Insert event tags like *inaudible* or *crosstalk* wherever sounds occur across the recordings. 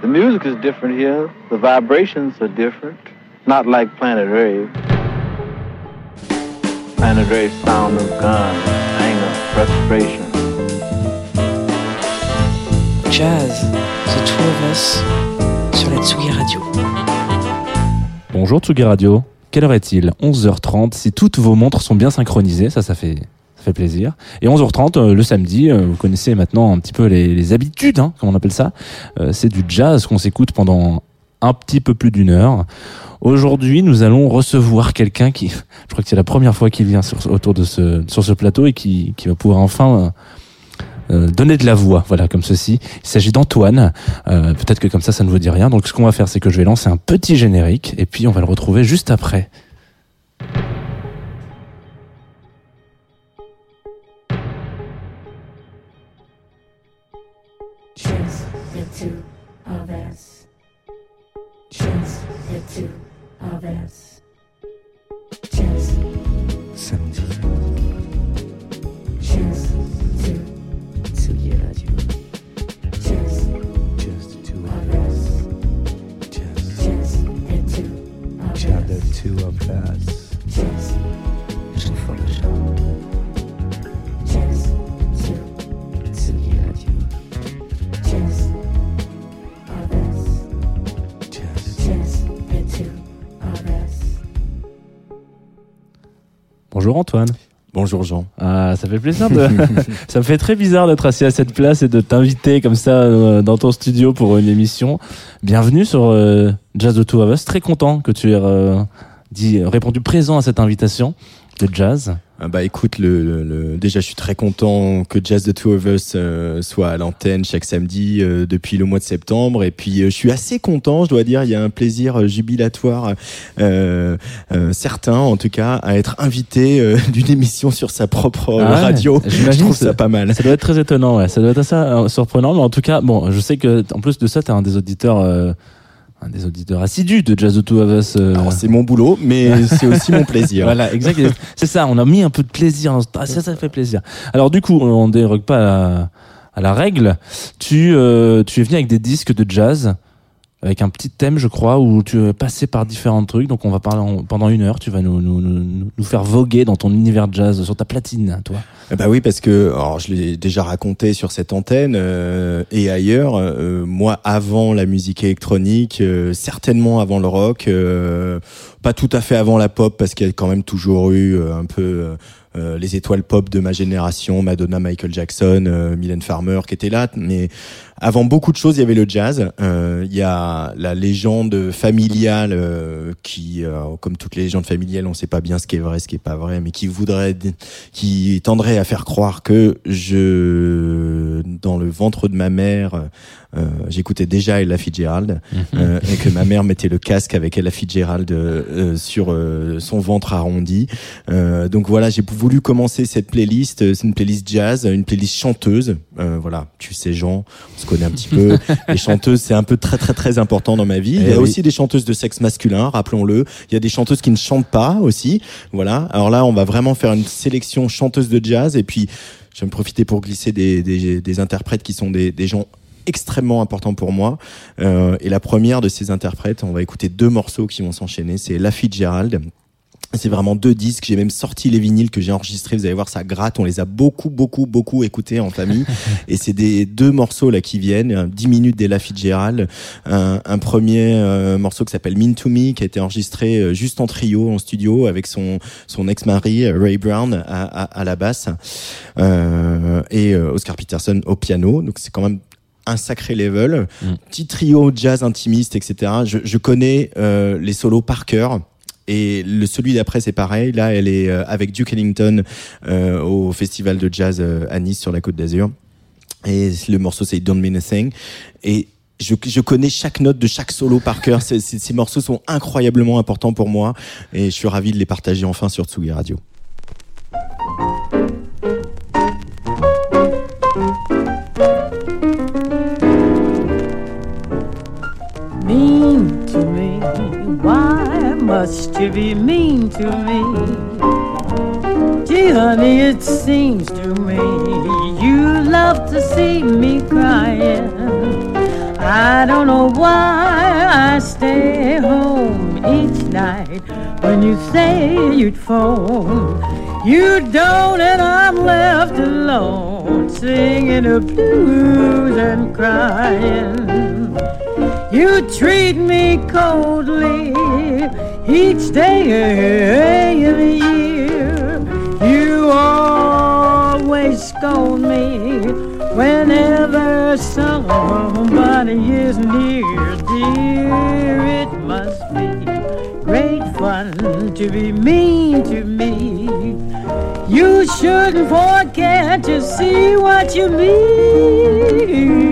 The music is different here. The vibrations are different. Not like Planet Rave. Planet Rave sound of guns, anger, frustration. Jazz, The Two of Us, sur la Tsugi Radio. Bonjour Tsugi Radio. Quelle heure est-il? 11h30. Si toutes vos montres sont bien synchronisées, ça, ça fait, plaisir. Et 11h30 euh, le samedi, euh, vous connaissez maintenant un petit peu les, habitudes, hein, comme on appelle ça. Euh, c'est du jazz qu'on s'écoute pendant un petit peu plus d'une heure. Aujourd'hui, nous allons recevoir quelqu'un qui, *laughs* je crois que c'est la première fois qu'il vient autour de ce, sur ce plateau et qui, va pouvoir enfin donner de la voix, voilà, comme ceci. Il s'agit d'Antoine. Peut-être que comme ça, ça ne vous dit rien. Donc, ce qu'on va faire, c'est que je vais lancer un petit générique et puis on va le retrouver juste après. Bonjour Antoine. Bonjour Jean. Ah, ça fait plaisir de. *laughs* *laughs* ça me fait très bizarre d'être assis à cette place et de t'inviter comme ça euh, dans ton studio pour une émission. Bienvenue sur euh, Jazz the Two of Us. Très content que tu aies euh, dit, répondu présent à cette invitation de jazz. Ah bah écoute, le, le- le- déjà je suis très content que Jazz the Two of Us euh, soit à l'antenne chaque samedi euh, depuis le mois de septembre. Et puis euh, je suis assez content, je dois dire, il y a un plaisir euh, jubilatoire euh, euh, certain en tout cas à être invité euh, *laughs* d'une émission sur sa propre Ah ouais, radio. Je trouve ça pas mal. Ça doit être très étonnant, ouais. Ça doit être assez surprenant, mais en tout cas, bon, je sais que en plus de ça, t'es un des auditeurs, euh, un des auditeurs assidus de Jazz Two of Us. euh, Alors c'est mon boulot, mais *laughs* c'est aussi mon plaisir. Voilà, exact. c'est ça, on a mis un peu de plaisir. dans Ah, ça, ça fait plaisir. Alors du coup, on dérogue pas à la, à la règle. Tu, euh, tu es venu avec des disques de jazz, avec un petit thème, je crois, où tu es passé par différents trucs. Donc on va parler en- pendant une heure. Tu vas nous, nous, nous, nous faire voguer dans ton univers jazz, sur ta platine, toi. Bah oui, parce que alors je l'ai déjà raconté sur cette antenne euh, et ailleurs. euh, moi, avant la musique électronique, euh, certainement avant le rock, euh, pas tout à fait avant la pop, parce qu'il y a quand même toujours eu euh, un peu euh, les étoiles pop de ma génération, Madonna, Michael Jackson, Mylène Farmer, qui étaient là. Mais avant beaucoup de choses, il y avait le jazz. Euh, Il y a la légende familiale euh, qui, euh, comme toutes les légendes familiales, on sait pas bien ce qui est vrai, ce qui est pas vrai, mais qui voudrait qui tendrait à faire croire que je, dans le ventre de ma mère, euh, j'écoutais déjà Ella Fitzgerald euh, et que ma mère mettait le casque avec Ella Fitzgerald euh, sur euh, son ventre arrondi. Euh, donc voilà, j'ai voulu commencer cette playlist. C'est une playlist jazz, une playlist chanteuse. Euh, voilà, tu sais Jean, on se connaît un petit peu. *laughs* Les chanteuses, c'est un peu très très très important dans ma vie. Il y Eh a oui. aussi des chanteuses de sexe masculin, rappelons-le. Il y a des chanteuses qui ne chantent pas aussi. Voilà. Alors là, on va vraiment faire une sélection chanteuse de jazz et puis je vais me profiter pour glisser des, des, des interprètes qui sont des, des gens extrêmement importants pour moi. Euh, et la première de ces interprètes, on va écouter deux morceaux qui vont s'enchaîner. C'est La Fitzgerald. C'est vraiment deux disques. J'ai même sorti les vinyles que j'ai enregistrés. Vous allez voir, ça gratte. On les a beaucoup, beaucoup, beaucoup écoutés en famille. *laughs* et c'est des deux morceaux là qui viennent. euh, 10 minutes d'Ella Fitzgerald. Un, un premier euh, morceau qui s'appelle Mean to Me, qui a été enregistré euh, juste en trio, en studio, avec son son ex-mari euh, Ray Brown à, à, à la basse euh, et Oscar Peterson au piano. Donc c'est quand même un sacré level. Mm. Petit trio jazz intimiste, etc. Je, je connais euh, les solos par cœur. Et le celui d'après c'est pareil. Là, elle est euh, avec Duke Ellington euh, au festival de jazz euh, à Nice sur la Côte d'Azur. Et le morceau c'est Don't Mean a Thing. Et je, je connais chaque note de chaque solo par cœur. Ces, ces- ces morceaux sont incroyablement importants pour moi et je suis ravi de les partager enfin sur Tsugi Radio. Must you be mean to me? Gee, honey, it seems to me you love to see me crying. I don't know why I stay home each night when you say you'd phone. You don't, and I'm left alone singing the blues and crying. You treat me coldly each day of the year. You always scold me whenever somebody is near. Dear, it must be great fun to be mean to me. You shouldn't forget to see what you mean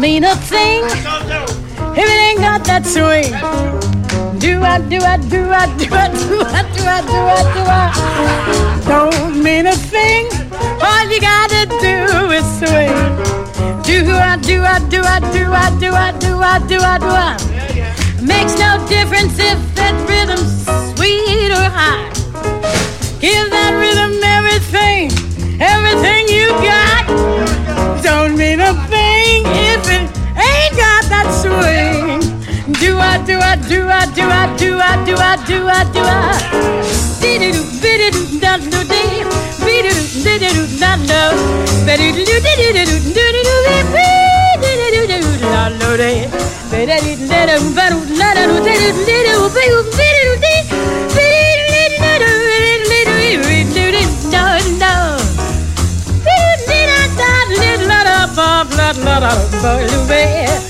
mean a thing if it ain't got that swing. Do I, do I, do I, do I, do I, do I, do I, do I. Don't mean a thing. All you gotta do is swing. Do I, do I, do I, do I, do I, do I, do I, do I. Makes no difference if that rhythm's sweet or high. Give that rhythm everything, everything you got. swing. Do I do I do I do I do I do I do I do I did it did it da do did did it did it da do did it did it did it did it did it da do did it did it da do da do did it did it did it did it Blah blah blah blah blah blah blah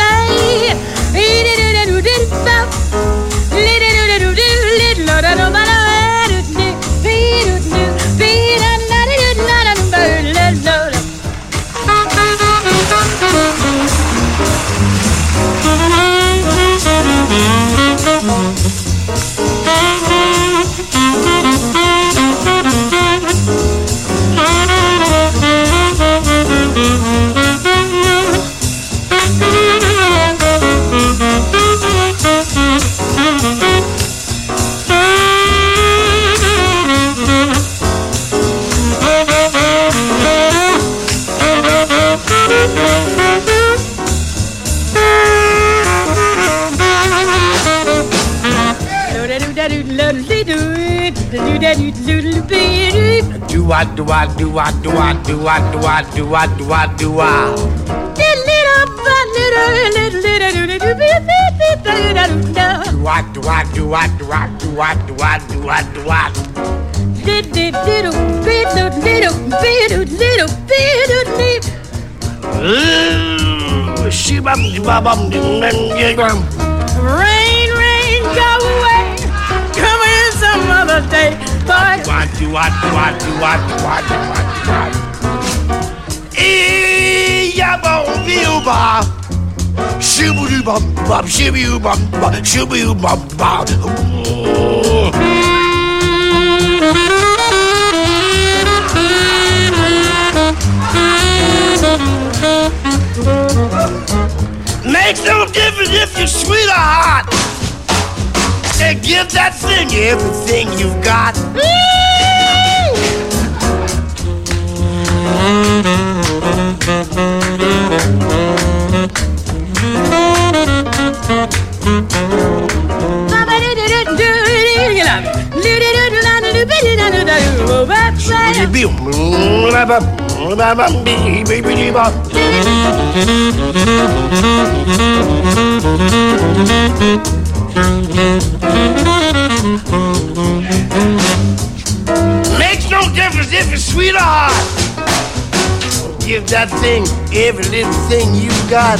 deep. Do I do I do I do I do I do I do I do I do I do by do little do little do I do I do I do I do I do I do I do I do little little little little little little little Rain, rain, go away. Come in some other day but what you what what what what what? You, bom viu ba Shibu bum bum shibu bum bum shibu bum bum Makes no difference if you're sweet or hot. And give that thing everything you've got. Makes no difference if it's sweet or hot. Give that thing every little thing you got.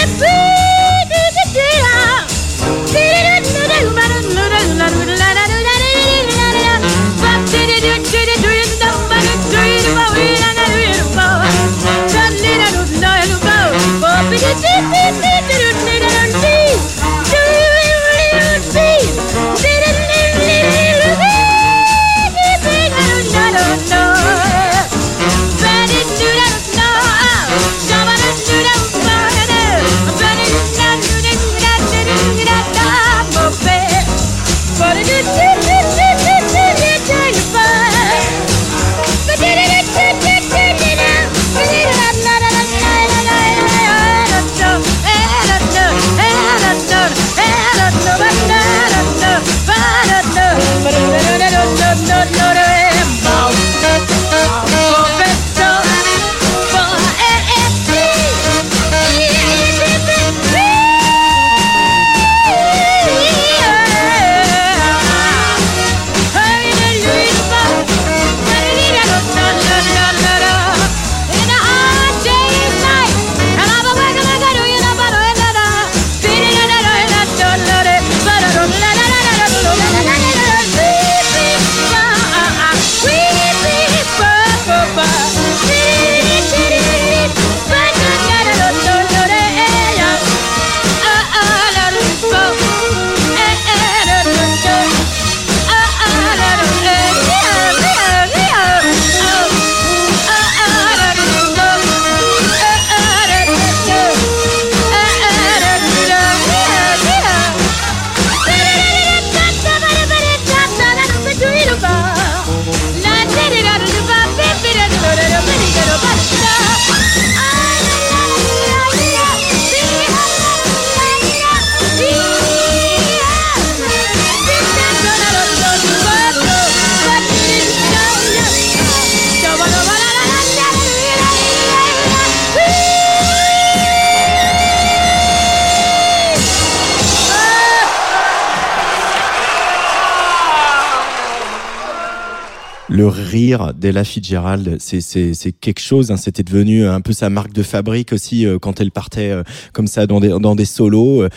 le rire d'Ella Fitzgerald, c'est quelque chose. hein. C'était devenu un peu sa marque de fabrique aussi euh, quand elle partait euh, comme ça dans des dans des solos.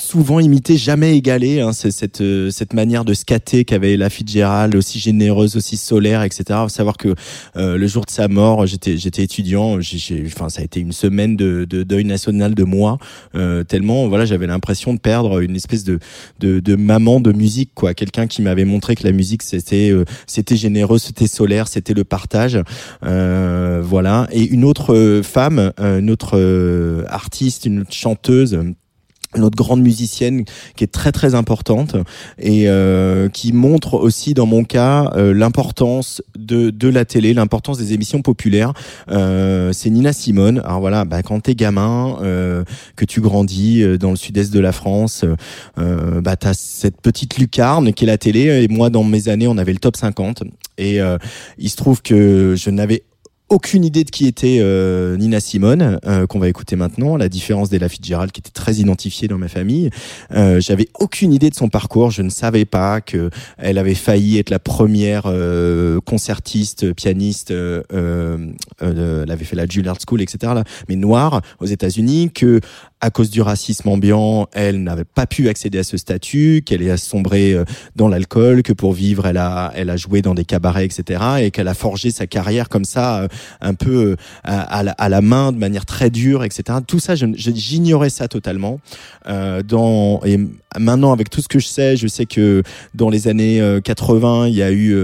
Souvent imité, jamais égalé. Hein, c'est cette euh, cette manière de scatter qu'avait la Fitzgerald, aussi généreuse, aussi solaire, etc. Faut savoir que euh, le jour de sa mort, j'étais j'étais étudiant. J'ai, enfin, ça a été une semaine de, de deuil national de moi, euh, tellement voilà, j'avais l'impression de perdre une espèce de de, de maman de musique, quoi. Quelqu'un qui m'avait montré que la musique c'était euh, c'était généreux, c'était solaire, c'était le partage. Euh, voilà. Et une autre euh, femme, une autre artiste, une autre chanteuse. Une autre grande musicienne qui est très très importante et euh, qui montre aussi dans mon cas euh, l'importance de, de la télé, l'importance des émissions populaires. Euh, c'est Nina Simone. Alors voilà, bah, quand t'es gamin, euh, que tu grandis euh, dans le sud-est de la France, euh, bah t'as cette petite lucarne qui est la télé. Et moi, dans mes années, on avait le top 50 et il se trouve que je n'avais aucune idée de qui était euh, Nina Simone, euh, qu'on va écouter maintenant, la différence d'Ella Fitzgerald, qui était très identifiée dans ma famille. Euh, J'avais aucune idée de son parcours. Je ne savais pas que elle avait failli être la première euh, concertiste, pianiste. Euh, euh, elle avait fait la Juilliard School, etc. Là, mais noire aux États-Unis. Que à cause du racisme ambiant, elle n'avait pas pu accéder à ce statut, qu'elle est sombrée euh, dans l'alcool, que pour vivre, elle a, elle a joué dans des cabarets, etc. Et qu'elle a forgé sa carrière comme ça, euh, un peu euh, à, la, main, de manière très dure, etc. Tout ça, j'ignorais ça totalement. Euh, dans, et maintenant, avec tout ce que je sais, je sais que dans les années euh, 80, il y a eu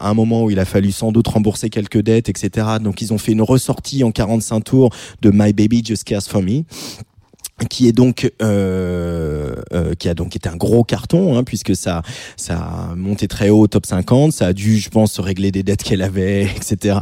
un moment où il a fallu sans doute rembourser quelques dettes, etc. Donc, ils ont fait une ressortie en 45 tours de My Baby Just Cares For Me qui est donc euh, euh, qui a donc été un gros carton hein, puisque ça ça a monté très haut au top 50 ça a dû je pense régler des dettes qu'elle avait *laughs* etc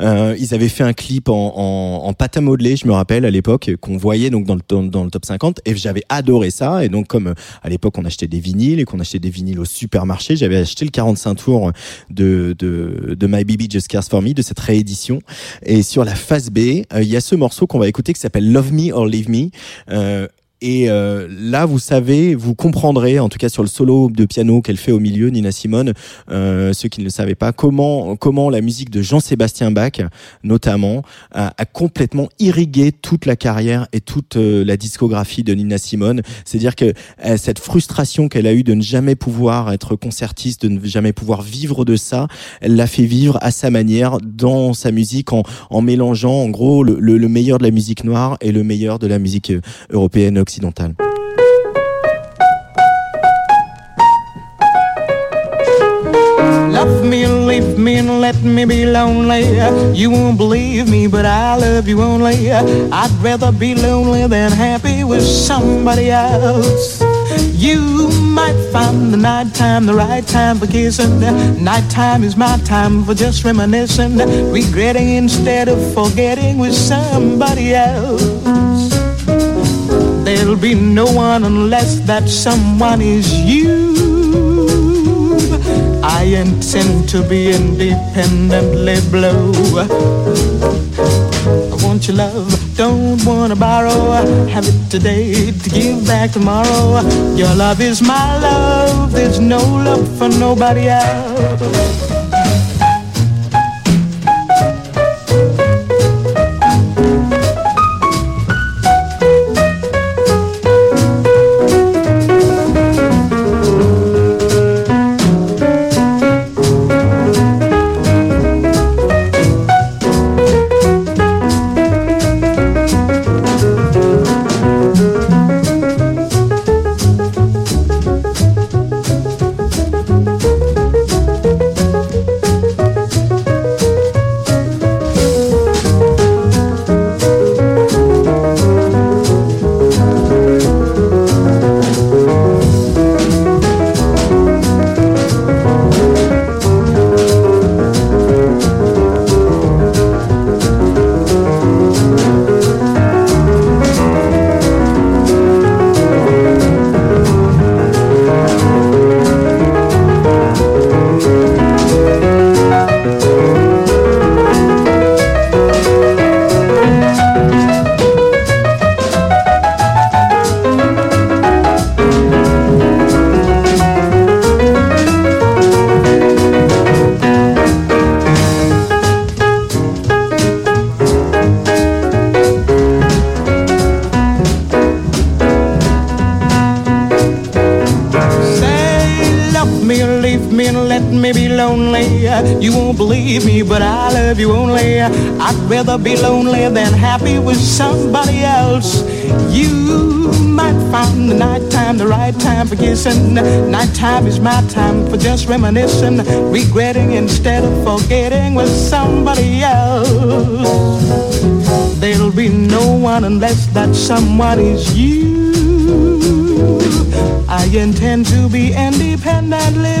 euh, ils avaient fait un clip en, en, en pâte à modeler je me rappelle à l'époque qu'on voyait donc dans le, dans, le top 50 et j'avais adoré ça. Et donc comme euh, à l'époque on achetait des vinyles et qu'on achetait des vinyles au supermarché j'avais acheté le 45 tours de, de, de My Baby Just Cares For Me de cette réédition. Et sur la face B euh, il y a ce morceau qu'on va écouter qui s'appelle Love Me or Leave Me euh, et euh, là, vous savez, vous comprendrez, en tout cas sur le solo de piano qu'elle fait au milieu, Nina Simone, euh, ceux qui ne le savaient pas, comment comment la musique de Jean-Sébastien Bach, notamment, a, complètement irrigué toute la carrière et toute euh, la discographie de Nina Simone. C'est-à-dire que euh, cette frustration qu'elle a eue de ne jamais pouvoir être concertiste, de ne jamais pouvoir vivre de ça, elle l'a fait vivre à sa manière dans sa musique en, mélangeant en gros le meilleur de la musique noire et le meilleur de la musique euh, européenne occidentale. Love me, leave me, and let me be lonely. You won't believe me, but I love you only. I'd rather be lonely than happy with somebody else. You might find the nighttime the right time for kissing. Nighttime is my time for just reminiscing, regretting instead of forgetting with somebody else. There'll be no one unless that someone is you. I intend to be independently blue. I want your love, don't wanna borrow. Have it today to give back tomorrow. Your love is my love, there's no love for nobody else. Nighttime is my time for just reminiscing, regretting instead of forgetting with somebody else. There'll be no one unless that someone is you. I intend to be independently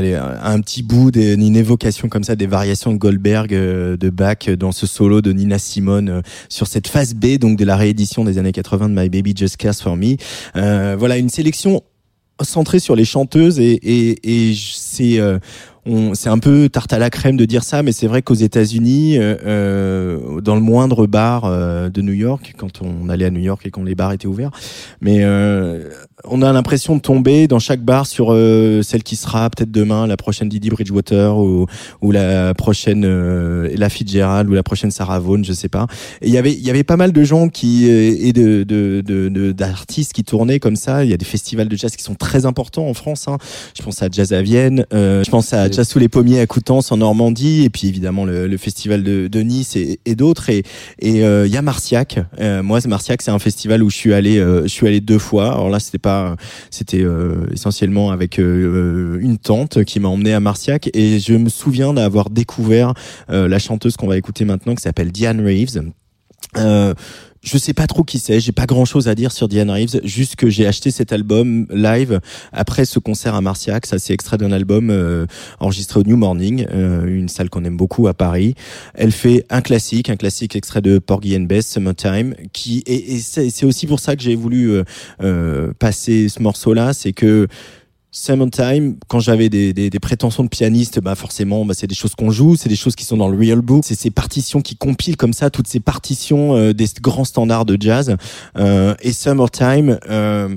Les- un petit bout, des- une évocation comme ça des variations de Goldberg, euh, de Bach euh, dans ce solo de Nina Simone euh, sur cette phase B, donc de la réédition des années 80 de My Baby Just Cares for Me. Euh, voilà, une sélection centrée sur les chanteuses et, et, et c'est euh, c'est un peu tarte à la crème de dire ça, mais c'est vrai qu'aux États-Unis, euh, dans le moindre bar de New York, quand on allait à New York et quand les bars étaient ouverts, mais euh, on a l'impression de tomber dans chaque bar sur euh, celle qui sera peut-être demain la prochaine Didi Bridgewater ou, ou la prochaine euh, Ella Fitzgerald ou la prochaine Sarah Vaughan, je sais pas. Et il y avait il y avait pas mal de gens qui euh, et de de de- de- d'artistes qui tournaient comme ça. Il y a des festivals de jazz qui sont très importants en France. Hein. Je pense à Jazz à Vienne, euh, je pense à Jazz sous les pommiers à Coutances en Normandie, et puis évidemment le, le festival de, de Nice et, et d'autres. Et et euh, il y a Marciac. Euh, moi, Marciac, c'est un festival où je suis allé, euh, je suis allé deux fois. Alors là, c'était pas, c'était euh, essentiellement avec euh, une tante qui m'a emmené à Marciac, et je me souviens d'avoir découvert euh, la chanteuse qu'on va écouter maintenant, qui s'appelle Diane Reeves. Euh, je sais pas trop qui c'est, j'ai pas grand chose à dire sur Diane Reeves, juste que j'ai acheté cet album live après ce concert à Marciac, ça c'est extrait d'un album euh, enregistré au New Morning, euh, une salle qu'on aime beaucoup à Paris. Elle fait un classique, un classique extrait de Porgy and Bess, Summertime, qui et, c'est aussi pour ça que j'ai voulu euh, euh, passer ce morceau-là, c'est que Summertime, quand j'avais des, des, des prétentions de pianiste, bah forcément, bah c'est des choses qu'on joue, c'est des choses qui sont dans le real book, c'est ces partitions qui compilent comme ça toutes ces partitions euh, des grands standards de jazz. Euh, et Summertime, euh,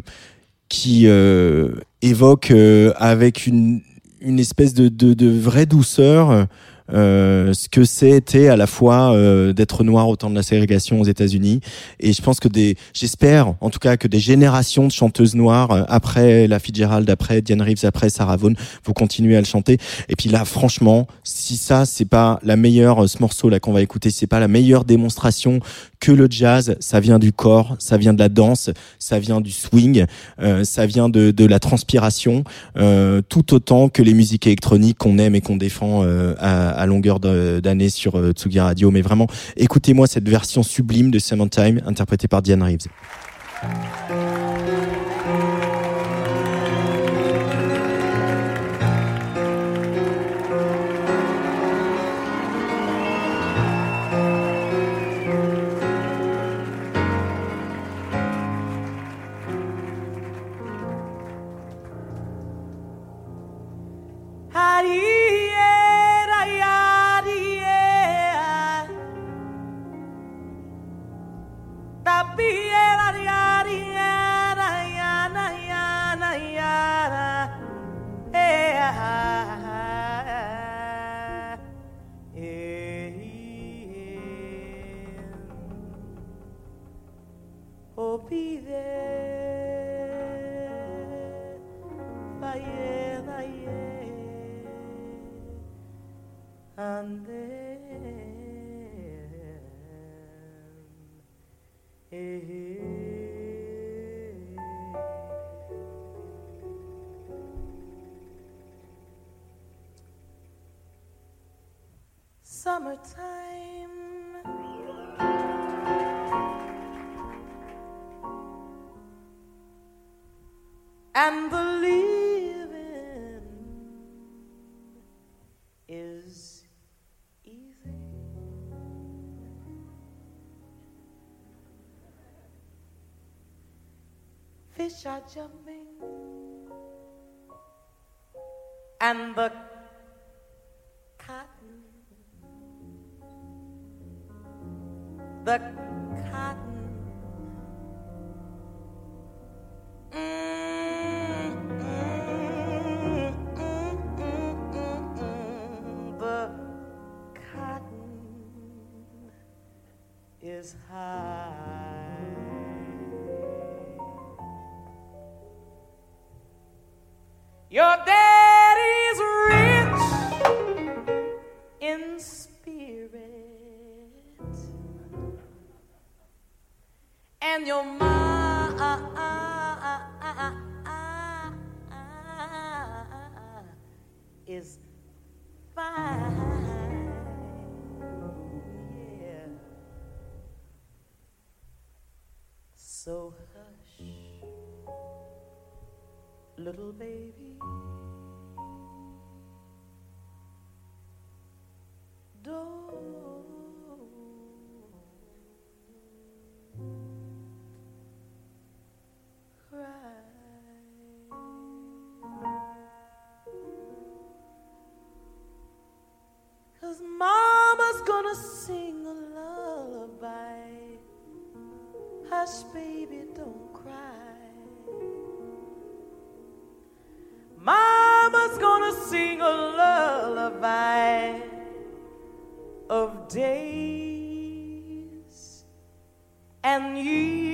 qui euh, évoque euh, avec une, une espèce de, de, de vraie douceur euh, ce que c'était à la fois euh, d'être noir au temps de la ségrégation aux États-Unis. Et je pense que des j'espère en tout cas que des générations de chanteuses noires euh, après la Fitzgerald après Diane Reeves après Sarah Vaughan vont continuer à le chanter. Et puis là franchement si ça c'est pas la meilleure euh, ce morceau là qu'on va écouter c'est pas la meilleure démonstration que le jazz. Ça vient du corps ça vient de la danse ça vient du swing ça vient de, de la transpiration tout autant que les musiques électroniques qu'on aime et qu'on défend à, à longueur d'année sur euh, Tsugi Radio. Mais vraiment, écoutez-moi cette version sublime de Summertime interprétée par Diane Reeves. such a ming. And the cotton, the cotton. Mm, the cotton is high. You're dead. sing a lullaby of days and years.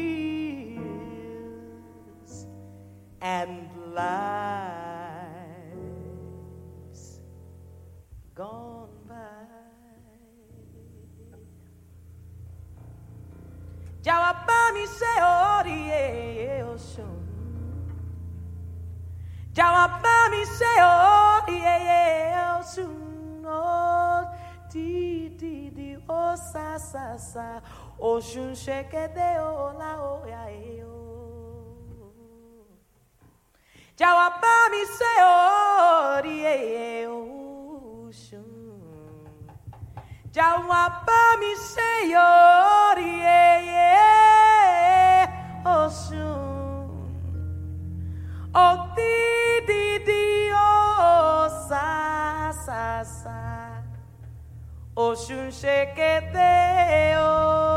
sa sa o shun sheke de o la o ya e o. Jawapa mi se o ri e e o shun jawapa mi se o ri e Oshun sheke deo.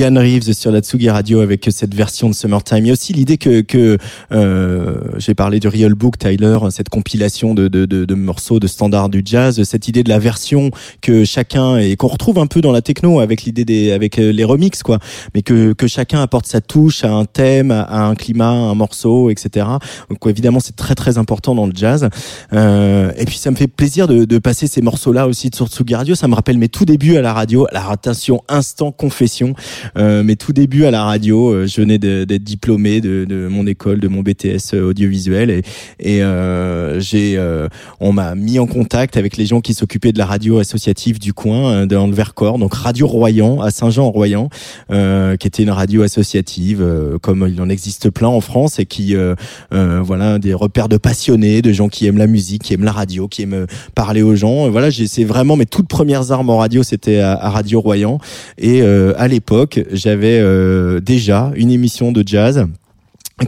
Diane Reeves sur la Tsugi Radio avec cette version de Summertime. Il y a aussi l'idée que, que euh, j'ai parlé du Real Book Tyler, cette compilation de, de, de, de morceaux de standards du jazz, cette idée de la version que chacun et qu'on retrouve un peu dans la techno avec l'idée des avec euh, les remixes quoi, mais que que chacun apporte sa touche à un thème, à un climat, à un morceau, etc. Donc évidemment c'est très très important dans le jazz. Euh, et puis ça me fait plaisir de, de passer ces morceaux là aussi sur Tsugi Radio. Ça me rappelle mes tout débuts à la radio. Alors attention, instant confession. Euh, mes tout débuts à la radio, euh, je venais d'être diplômé de, de mon école, de mon BTS audiovisuel et, et euh, j'ai, euh, on m'a mis en contact avec les gens qui s'occupaient de la radio associative du coin, euh, dans le Vercors, donc Radio Royan à Saint-Jean-en-Royan, euh, qui était une radio associative euh, comme il en existe plein en France et qui, euh, euh, voilà, des repères de passionnés, de gens qui aiment la musique, qui aiment la radio, qui aiment euh, parler aux gens. Voilà, c'est vraiment mes toutes premières armes en radio, c'était à, à Radio Royan. Et euh, à l'époque, j'avais euh, déjà une émission de jazz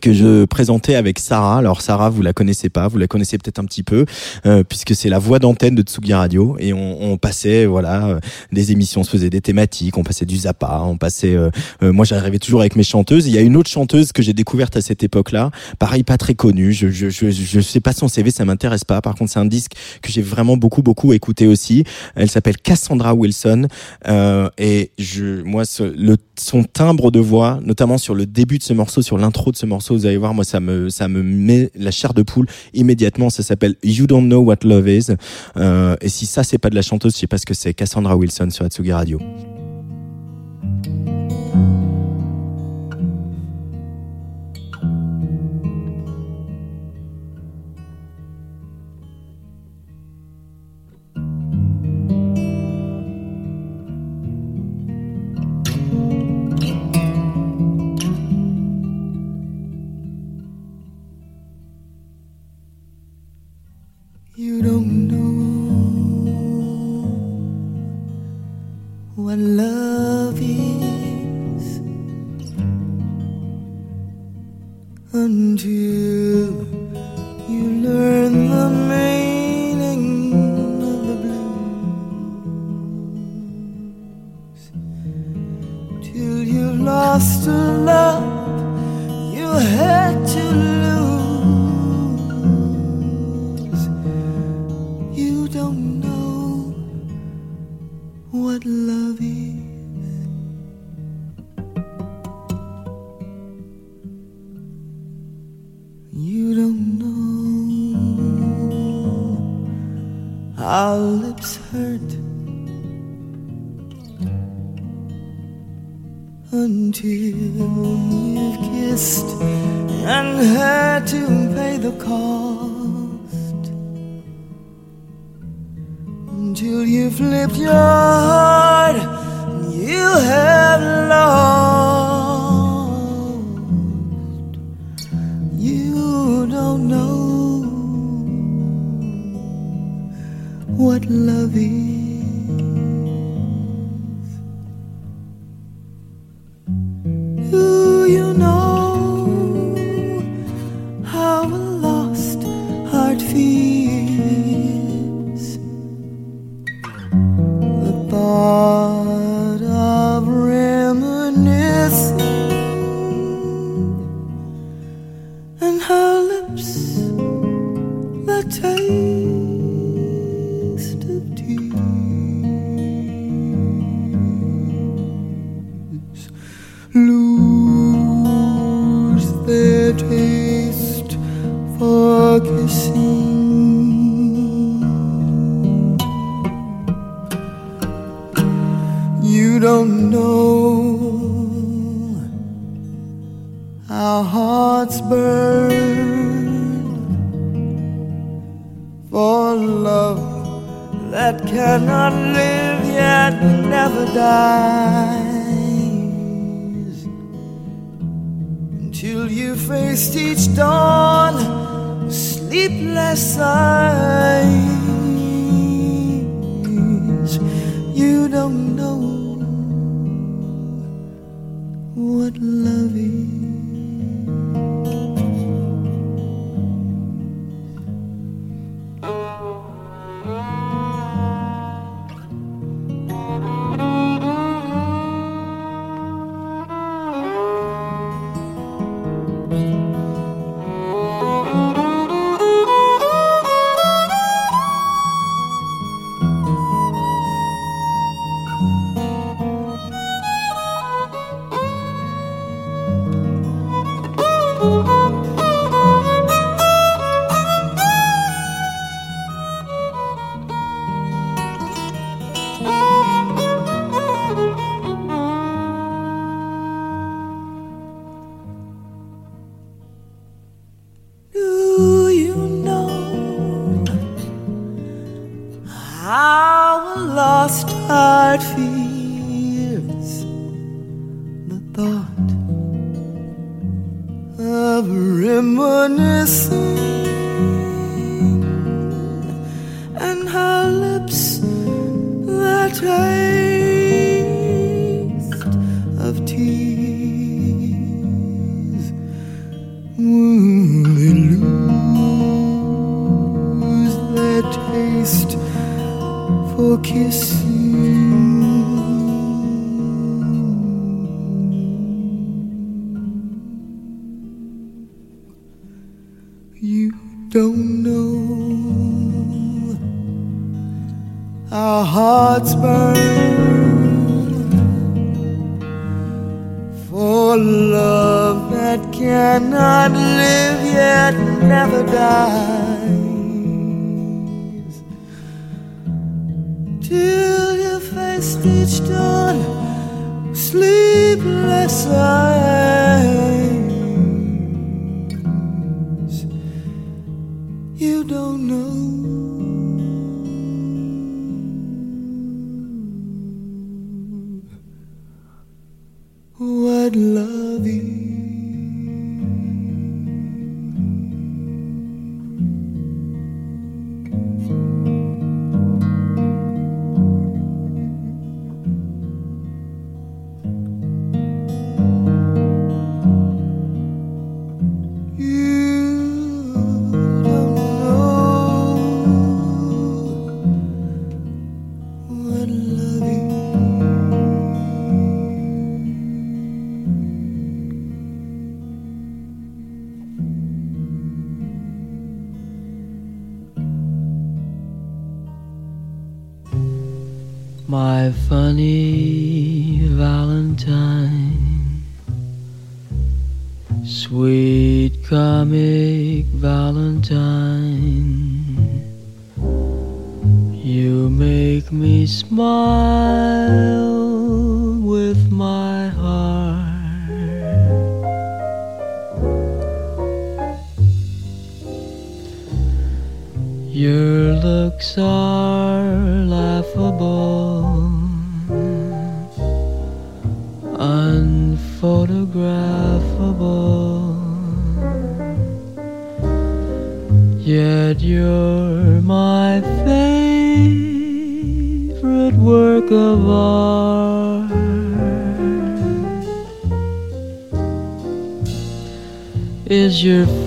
que je présentais avec Sarah. Alors Sarah, vous la connaissez pas, vous la connaissez peut-être un petit peu, euh, puisque c'est la voix d'antenne de Tsugi Radio, et on, on passait voilà euh, des émissions, on se faisait des thématiques, on passait du Zappa, on passait. euh, euh, moi, j'arrivais toujours avec mes chanteuses. Il y a une autre chanteuse que j'ai découverte à cette époque-là, pareil, pas très connue. Je je je, je sais pas son CV, ça m'intéresse pas. Par contre, c'est un disque que j'ai vraiment beaucoup beaucoup écouté aussi. Elle s'appelle Cassandra Wilson, euh, et je moi ce, le son timbre de voix, notamment sur le début de ce morceau, sur l'intro de ce morceau, vous allez voir, moi ça me ça me met la chair de poule immédiatement. Ça s'appelle You Don't Know What Love Is. Euh, et si ça c'est pas de la chanteuse, je sais pas ce que c'est. Cassandra Wilson sur Atsugi Radio. until you learn the meaning of the blues. Till you've lost a love you had to on sleepless eyes. You don't know. each dawn, sleepless eyes.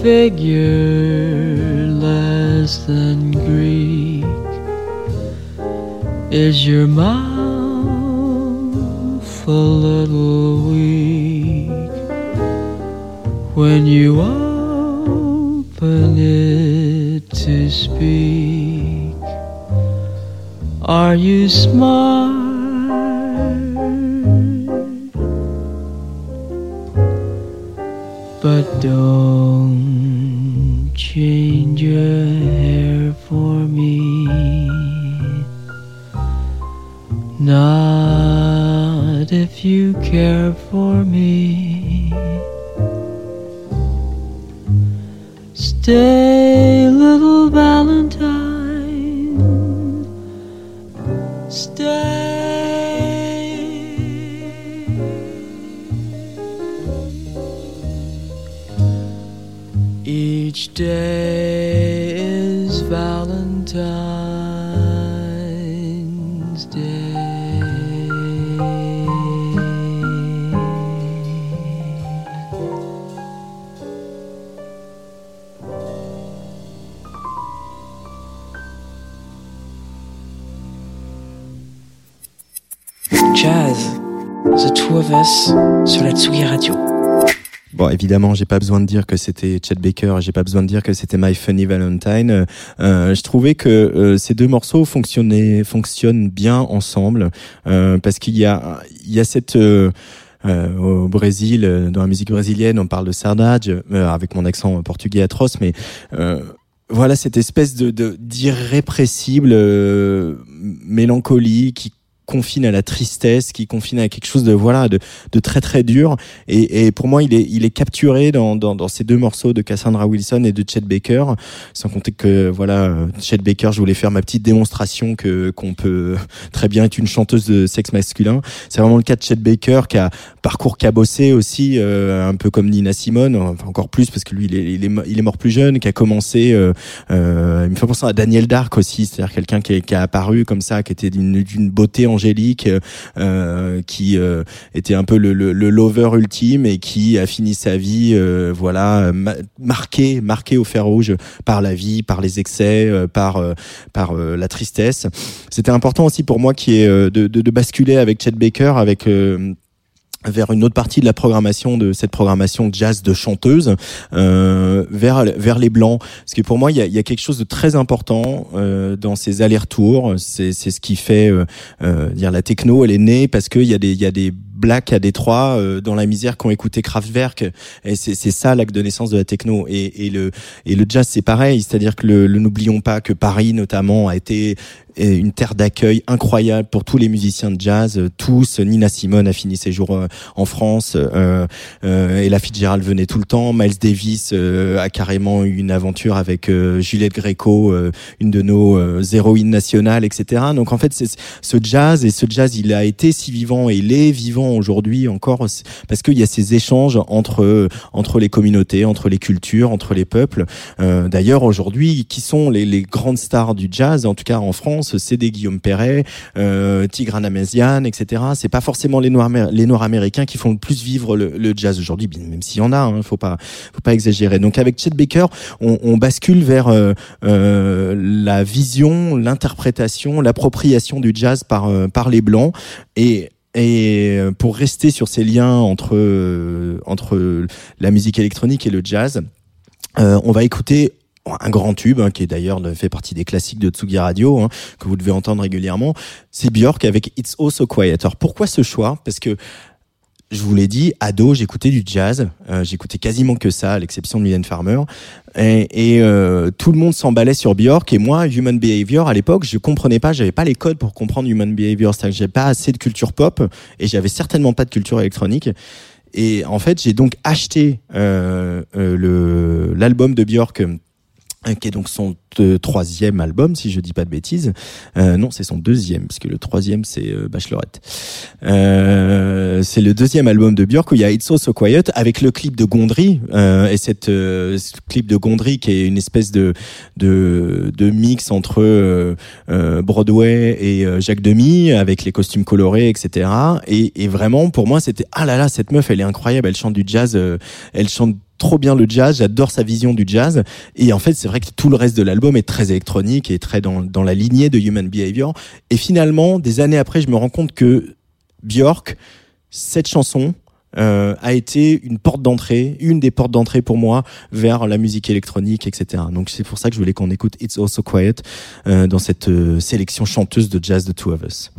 Figure less than Greek? Is your mouth a little weak when you open it to speak? Are you smart? But don't Dieu. J'ai pas besoin de dire que c'était Chet Baker, j'ai pas besoin de dire que c'était My Funny Valentine. Euh, je trouvais que euh, ces deux morceaux fonctionnaient, fonctionnent bien ensemble euh, parce qu'il y a, il y a cette au Brésil, dans la musique brésilienne, on parle de sardage, avec mon accent portugais atroce, mais voilà cette espèce de d'irrépressible mélancolie qui confine à la tristesse, qui confine à quelque chose de voilà de, de très très dur. Et, et pour moi, il est il est capturé dans, dans, dans ces deux morceaux de Cassandra Wilson et de Chet Baker. Sans compter que voilà, Chet Baker, je voulais faire ma petite démonstration que qu'on peut très bien être une chanteuse de sexe masculin. C'est vraiment le cas de Chet Baker qui a parcours cabossé aussi, euh, un peu comme Nina Simone, enfin encore plus parce que lui il est, il est, il est mort plus jeune, qui a commencé. Euh, euh, il me fait penser à Daniel Dark aussi, c'est-à-dire quelqu'un qui, qui a apparu comme ça, qui était d'une beauté angélique, euh, qui euh, était un peu le, le, le lover ultime et qui a fini sa vie, euh, voilà, ma- marqué, marqué au fer rouge par la vie, par les excès, euh, par euh, par euh, la tristesse. C'était important aussi pour moi qui est de, de, de basculer avec Chet Baker, avec vers une autre partie de la programmation de cette programmation jazz de chanteuse euh, vers vers les blancs. Parce que pour moi il y a, y a quelque chose de très important euh, dans ces allers-retours. C'est c'est ce qui fait euh, euh, dire la techno elle est née parce que il y a des il y a des blacks à Détroit euh, dans la misère qui ont écouté Kraftwerk. Et c'est c'est ça l'acte de naissance de la techno. Et et le et le jazz c'est pareil. C'est-à-dire que le, le- n'oublions pas que Paris notamment a été une terre d'accueil incroyable pour tous les musiciens de jazz, euh, tous. Nina Simone a fini ses jours euh, en France, euh, euh, Ella Fitzgerald venait tout le temps. Miles Davis euh, a carrément eu une aventure avec euh, Juliette Gréco, une de nos héroïnes nationales, etc. Donc en fait, c'est ce jazz et ce jazz, il a été si vivant et il est vivant aujourd'hui encore parce qu'il y a ces échanges entre entre les communautés, entre les cultures, entre les peuples. D'ailleurs, aujourd'hui, qui sont les, les grandes stars du jazz, en tout cas en France, c'est des Guillaume Perret, euh, Tigran Amazian, etc. C'est pas forcément les Noirs, les Noirs américains qui font le plus vivre le, jazz aujourd'hui, même s'il y en a, hein, faut pas, faut pas exagérer. Donc avec Chet Baker, on, bascule vers euh, euh, la vision, l'interprétation, l'appropriation du jazz par euh, les blancs et pour rester sur ces liens entre la musique électronique et le jazz, on va écouter un grand tube hein, qui est d'ailleurs fait partie des classiques de Tsugi Radio hein, que vous devez entendre régulièrement. C'est Björk avec It's All So Quiet. Alors pourquoi ce choix? Parce que je vous l'ai dit, ado, j'écoutais du jazz. Euh, j'écoutais quasiment que ça, à l'exception de Mylène Farmer. Et, euh, tout le monde s'emballait sur Björk. Et moi, Human Behavior, à l'époque, je comprenais pas, j'avais pas les codes pour comprendre Human Behavior. C'est-à-dire que j'avais pas assez de culture pop et j'avais certainement pas de culture électronique. Et en fait, j'ai donc acheté euh, euh, l'album de Björk qui est donc son euh, troisième album, si je dis pas de bêtises. Euh, non, c'est son deuxième, parce que le troisième, c'est euh, Bachelorette. Euh, c'est le deuxième album de Björk où il y a It's So So Quiet avec le clip de Gondry euh, et cette euh, ce clip de Gondry qui est une espèce de de, de mix entre Broadway et Jacques Demy avec les costumes colorés, etc. Et, et vraiment, pour moi, c'était ah là là, cette meuf, elle est incroyable, elle chante du jazz, elle chante trop bien le jazz, j'adore sa vision du jazz. Et en fait, c'est vrai que tout le reste de l'album est très électronique et très dans, dans la lignée de Human Behavior. Et finalement, des années après, je me rends compte que Björk, cette chanson, euh, a été une porte d'entrée, une des portes d'entrée pour moi vers la musique électronique, etc. Donc c'est pour ça que je voulais qu'on écoute It's Also Quiet euh, dans cette euh, sélection chanteuse de jazz de Two of Us.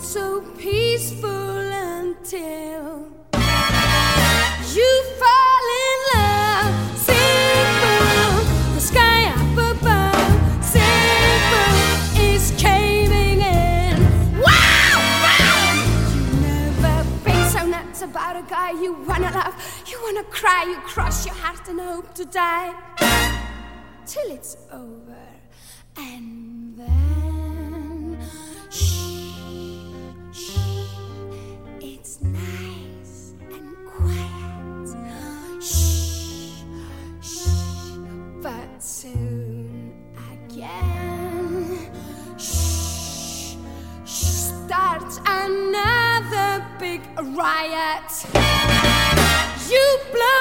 So peaceful until you fall in love. Simple, the sky up above. Simple is caving in. Wow! wow! You never been so nuts about a guy you wanna love. You wanna cry, you cross your heart and hope to die till it's over. And then, big riot. You blow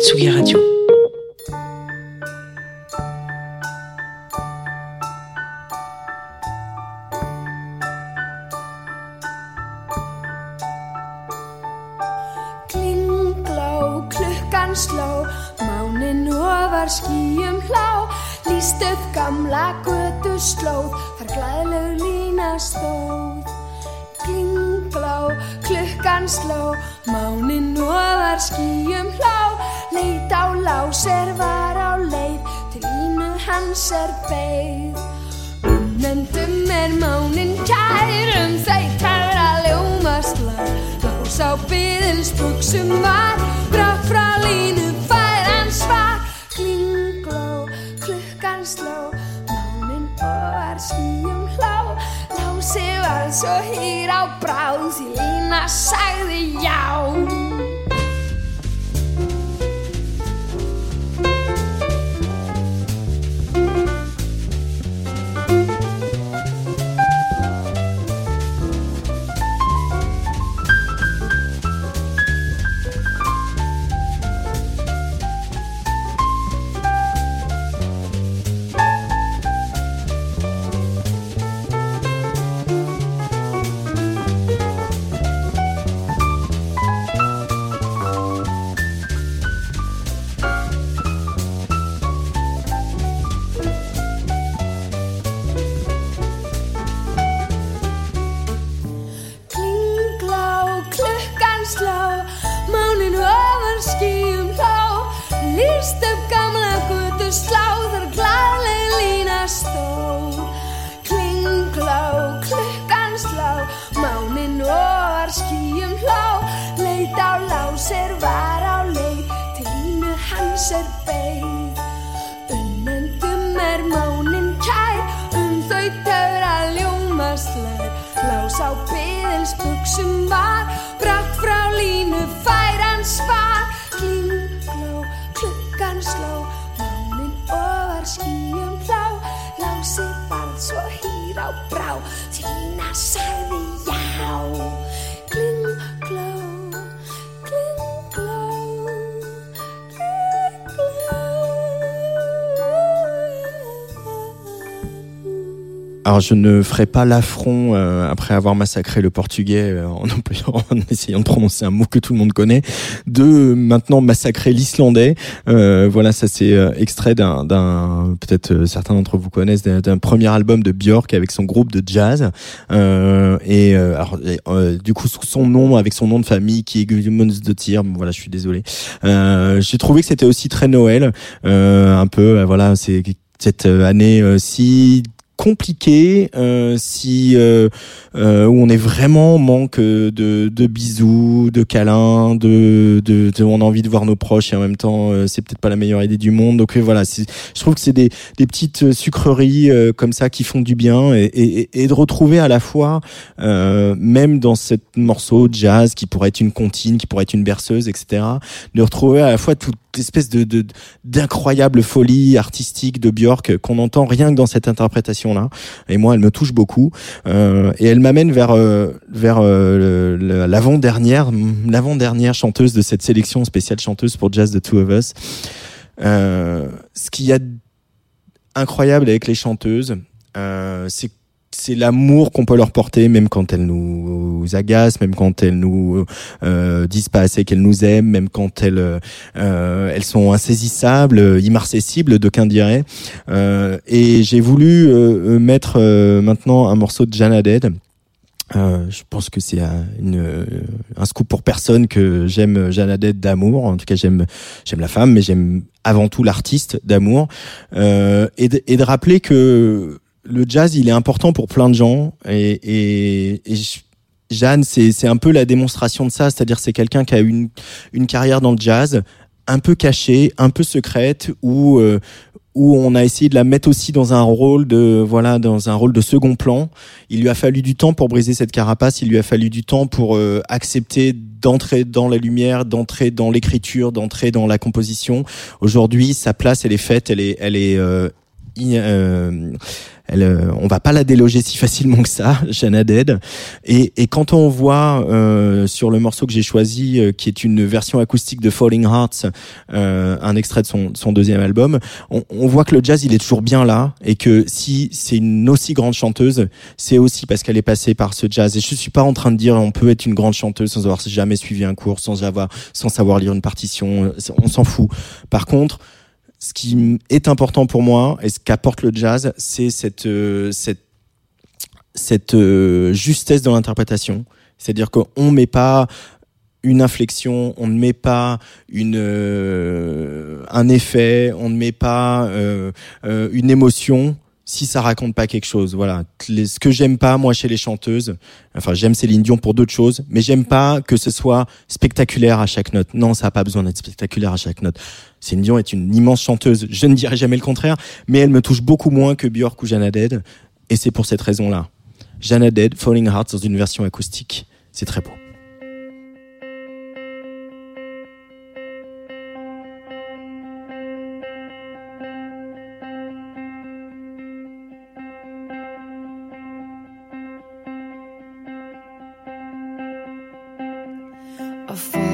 Tsugi Radio. Alors je ne ferai pas l'affront euh, après avoir massacré le portugais euh, *laughs* en, essayant de prononcer un mot que tout le monde connaît, de maintenant massacrer l'islandais. Euh, voilà, ça c'est euh, extrait d'un, d'un peut-être euh, certains d'entre vous connaissent d'un, premier album de Björk avec son groupe de jazz. Et alors du coup son nom avec son nom de famille qui est Gudmunds de Tir. Voilà, je suis désolé. J'ai trouvé que c'était aussi très Noël, un peu. voilà, c'est cette année si compliqué, euh, si euh, euh, où on est vraiment en manque euh, de, de bisous, de câlins, de, de, de- on a envie de voir nos proches et en même temps euh, c'est peut-être pas la meilleure idée du monde. Donc euh, voilà, je trouve que c'est des, des petites sucreries comme ça qui font du bien et, et, et de retrouver à la fois même dans cette morceau de jazz qui pourrait être une comptine, qui pourrait être une berceuse, etc. De retrouver à la fois toute espèce de d'incroyable folie artistique de Björk qu'on entend rien que dans cette interprétation là. Et moi, elle me touche beaucoup Euh, et elle m'amène vers euh, vers euh, l'avant dernière l'avant dernière chanteuse de cette sélection spéciale chanteuse pour Jazz the Two of Us. Euh, ce qu'il y a incroyable avec les chanteuses, euh, c'est c'est l'amour qu'on peut leur porter, même quand elles nous agacent, même quand elles nous euh, disent pas assez qu'elles nous aiment, même quand elles euh, elles sont insaisissables, immarcessibles, d'aucuns diraient. Euh, et j'ai voulu euh, mettre euh, maintenant un morceau de Jana Dead. Euh, je pense que c'est un, un scoop pour personne que j'aime Jana Dead d'amour. En tout cas, j'aime j'aime la femme, mais j'aime avant tout l'artiste d'amour. Euh, et, de, et de rappeler que le jazz, il est important pour plein de gens. Et, et, et je- Jeanne, c'est un peu la démonstration de ça. C'est-à-dire, c'est quelqu'un qui a une une carrière dans le jazz, un peu cachée, un peu secrète, où euh, où on a essayé de la mettre aussi dans un rôle de voilà dans un rôle de second plan. Il lui a fallu du temps pour briser cette carapace. Il lui a fallu du temps pour euh, accepter d'entrer dans la lumière, d'entrer dans l'écriture, d'entrer dans la composition. Aujourd'hui, sa place, elle est faite. Elle est elle est euh, euh, elle, euh, on va pas la déloger si facilement que ça, *laughs* Shanna Dead. Et, et quand on voit euh, sur le morceau que j'ai choisi, euh, qui est une version acoustique de Falling Hearts, euh, un extrait de son, son deuxième album, on, on voit que le jazz il est toujours bien là et que si c'est une aussi grande chanteuse, c'est aussi parce qu'elle est passée par ce jazz. Et je suis pas en train de dire on peut être une grande chanteuse sans avoir jamais suivi un cours, sans avoir, sans savoir lire une partition. On s'en fout. Par contre, ce qui est important pour moi et ce qu'apporte le jazz, c'est cette euh, cette cette euh, justesse dans l'interprétation. C'est-à-dire qu'on met pas une inflexion, on ne met pas une euh, un effet, on ne met pas une émotion si ça raconte pas quelque chose. Voilà. Ce que j'aime pas moi chez les chanteuses, enfin j'aime Céline Dion pour d'autres choses, mais j'aime pas que ce soit spectaculaire à chaque note. Non, ça a pas besoin d'être spectaculaire à chaque note. Céline Dion est une immense chanteuse. Je ne dirai jamais le contraire, mais elle me touche beaucoup moins que Björk ou Jana Dead, et c'est pour cette raison-là. Jana Dead, Falling Hearts dans une version acoustique, c'est très beau. afraid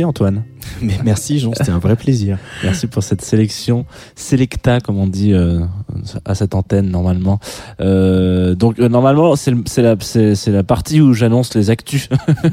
Merci Antoine. *laughs* Mais merci Jean, c'était un vrai plaisir. Merci pour cette sélection, selecta comme on dit euh, à cette antenne normalement. Euh, donc euh, normalement c'est la c'est c'est la partie où j'annonce les actus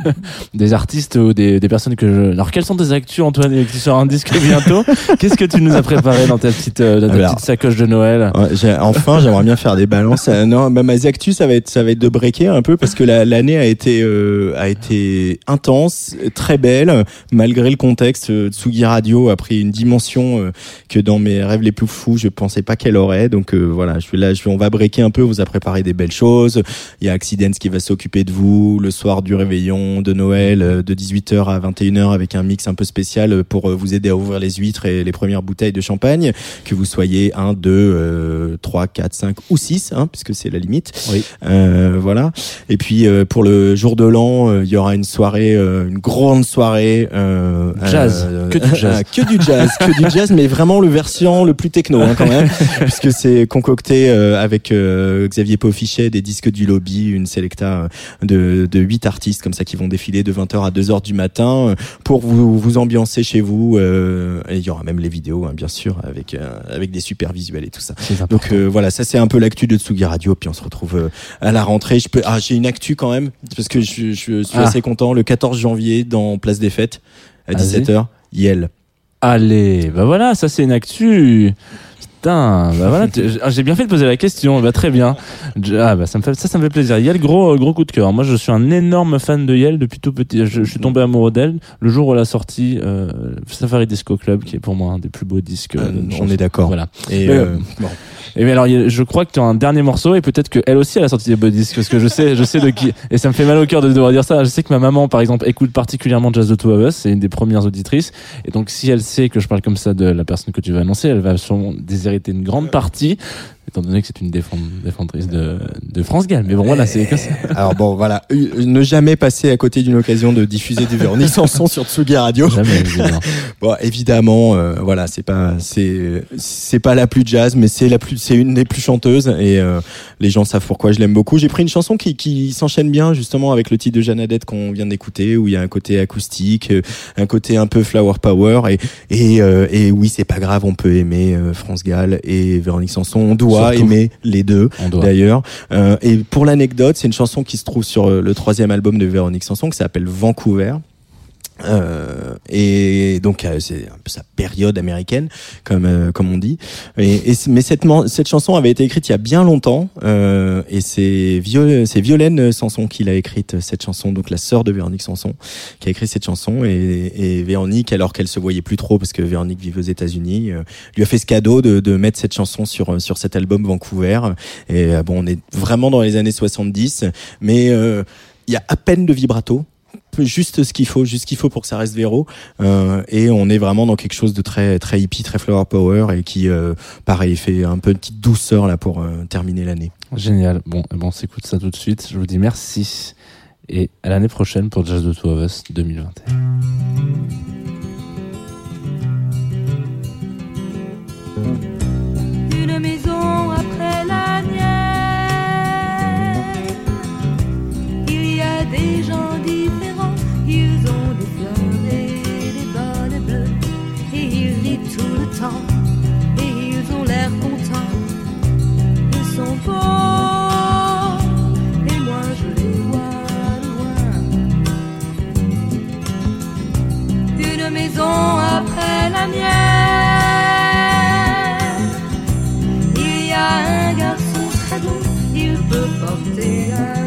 *laughs* des artistes ou des, des personnes que je. Alors quelles sont tes actus Antoine qui sort un disque bientôt *laughs* Qu'est-ce que tu nous as préparé dans ta petite euh, dans ta Alors, petite sacoche de Noël Ouais, enfin, j'aimerais bien faire des balances. Euh, non, bah, mes actus, ça va être, ça va être de breaker un peu parce que la- l'année a été, euh, a été intense, très belle, malgré le contexte. euh, Tsugi Radio a pris une dimension euh, que dans mes rêves les plus fous, je pensais pas qu'elle aurait. Donc euh, voilà, je suis là, je on va breaker un peu. On vous a préparé des belles choses. Il y a Accidents qui va s'occuper de vous le soir du réveillon de Noël, euh, de 18h à 21h avec un mix un peu spécial euh, pour euh, vous aider à ouvrir les huîtres et les premières bouteilles de champagne que vous soyez 1, 2, 3, 4, 5 ou 6, hein, puisque c'est la limite. Oui. Euh, voilà. Et puis euh, pour le jour de l'an, euh, il y aura une soirée, euh, une grande soirée. Euh, Jazz. Que du jazz. *laughs* que du jazz, que du jazz, mais vraiment le version le plus techno hein, quand même, *laughs* puisque c'est concocté euh, avec euh, Xavier Paufichet des disques du lobby, une selecta euh, de, de 8 artistes comme ça qui vont défiler de 20h à 2h du matin euh, pour vous, vous ambiancer chez vous. euh, et il y aura même les vidéos, hein, bien sûr, avec, euh, avec des super visuels et tout ça. Donc euh, voilà, ça c'est un peu l'actu de Tsugi Radio, puis on se retrouve euh, à la rentrée. Je peux, ah, j'ai une actu quand même parce que je, je suis Ah. assez content. Le 14 janvier, dans Place des Fêtes, à Vas-y. 17h, Yel. Allez, bah voilà, ça c'est une actu. Putain, bah voilà, tu- j'ai bien fait de poser la question, bah très bien. Ah bah ça me fait ça, ça me fait plaisir. Yel, gros gros coup de cœur. Moi, je suis un énorme fan de Yel depuis tout petit. Je, je suis tombé amoureux d'elle le jour où elle a sorti euh, Safari Disco Club, qui est pour moi un des plus beaux disques. Euh, de on est d'accord. Voilà. Et Euh, euh, bon. Et mais alors, je crois que tu as un dernier morceau et peut-être que elle aussi elle a sorti des beaux disques parce que je sais, je sais de qui. Et ça me fait mal au cœur de devoir dire ça. Je sais que ma maman, par exemple, écoute particulièrement Jazz the Two of Us. C'est une des premières auditrices. Et donc, si elle sait que je parle comme ça de la personne que tu vas annoncer, elle va sûrement déshériter une grande partie, étant donné que c'est une défend- défendrice de, de France Gall. Mais bon, voilà, c'est ça. Alors bon, voilà, Euh, ne jamais passer à côté d'une occasion de diffuser du Véronique *laughs* Sanson sur Tsugi Radio. Jamais, évidemment. *laughs* Bon, évidemment, euh, voilà, c'est pas, c'est, c'est pas la plus jazz, mais c'est la plus, c'est une des plus chanteuses et euh, les gens savent pourquoi je l'aime beaucoup. J'ai pris une chanson qui, qui s'enchaîne bien justement avec le titre de Jeannadette qu'on vient d'écouter, où il y a un côté acoustique, euh, un côté un peu flower power et et, euh, et oui, c'est pas grave, on peut aimer euh, France Gall et Véronique Sanson, on doit Surtout. aimer les deux doit. d'ailleurs. Euh, et pour l'anecdote, c'est une chanson qui se trouve sur euh, le troisième album de Véronique Sanson qui s'appelle Vancouver. Euh, et donc euh, c'est un peu sa période américaine comme euh, comme on dit. Et, mais cette cette chanson avait été écrite il y a bien longtemps euh, et c'est Viol c'est Violaine Sanson qui l'a écrite cette chanson donc la sœur de Véronique Sanson qui a écrit cette chanson. Et, et Véronique alors qu'elle se voyait plus trop parce que Véronique vivait aux États-Unis euh, lui a fait ce cadeau de, de mettre cette chanson sur euh, sur cet album Vancouver. Et bon on est vraiment dans les années 70 mais il y a à peine de vibrato juste ce qu'il faut, juste ce qu'il faut pour que ça reste Véro. Euh, et on est vraiment dans quelque chose de très très hippie, très flower power et qui, euh, pareil, fait un peu une petite douceur là pour euh, terminer l'année. Génial. Bon, eh bon, on s'écoute ça tout de suite. Je vous dis merci et à l'année prochaine pour Jazz the Two of Us 2021. Une maison après la nière. Il y a des gens et ils ont l'air contents. Ils sont beaux, et moi je les vois loin. Une maison après la mienne. Il y a un garçon très doux, il peut porter un